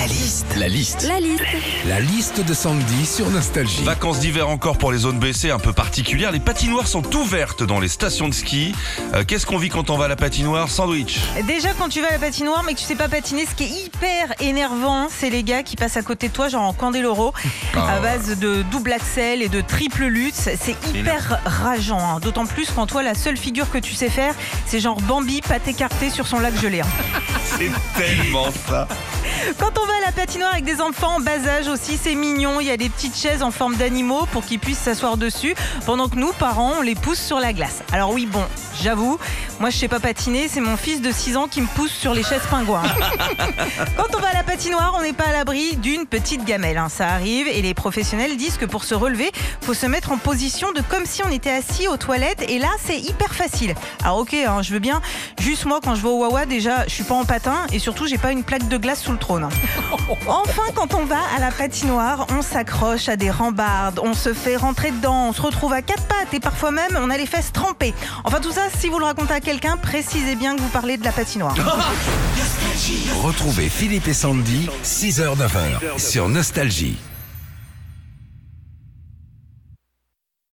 La liste. La liste. La liste. La liste de Sandy sur Nostalgie. Vacances d'hiver encore pour les zones BC un peu particulières. Les patinoires sont ouvertes dans les stations de ski. Euh, Qu'est-ce qu'on vit quand on va à la patinoire? Sandwich. Déjà, quand tu vas à la patinoire mais que tu sais pas patiner, ce qui est hyper énervant, c'est les gars qui passent à côté de toi, genre en Candeloro, Ah à base de double axel et de triple lutte. C'est hyper rageant. hein. D'autant plus quand toi, la seule figure que tu sais faire, c'est genre Bambi patte écarté sur son lac gelé. hein. C'est tellement ça. Quand on va à la patinoire avec des enfants en bas âge aussi, c'est mignon. Il y a des petites chaises en forme d'animaux pour qu'ils puissent s'asseoir dessus, pendant que nous, parents, on les pousse sur la glace. Alors oui, bon, j'avoue, moi je sais pas patiner, c'est mon fils de 6 ans qui me pousse sur les chaises pingouins. Quand on va à la patinoire, on n'est pas à l'abri d'une petite gamelle. hein. Ça arrive et les professionnels disent que pour se relever, faut se mettre en position de comme si on était assis aux toilettes. Et là, c'est hyper facile. Alors ok, hein, je veux bien. Juste moi, quand je vais au Wawa, déjà, je suis pas en patin et surtout, j'ai pas une plaque de glace sous le Enfin, quand on va à la patinoire, on s'accroche à des rambardes, on se fait rentrer dedans, on se retrouve à quatre pattes et parfois même on a les fesses trempées. Enfin tout ça, si vous le racontez à quelqu'un, précisez bien que vous parlez de la patinoire. Retrouvez Philippe et Sandy, 6h-9h sur Nostalgie.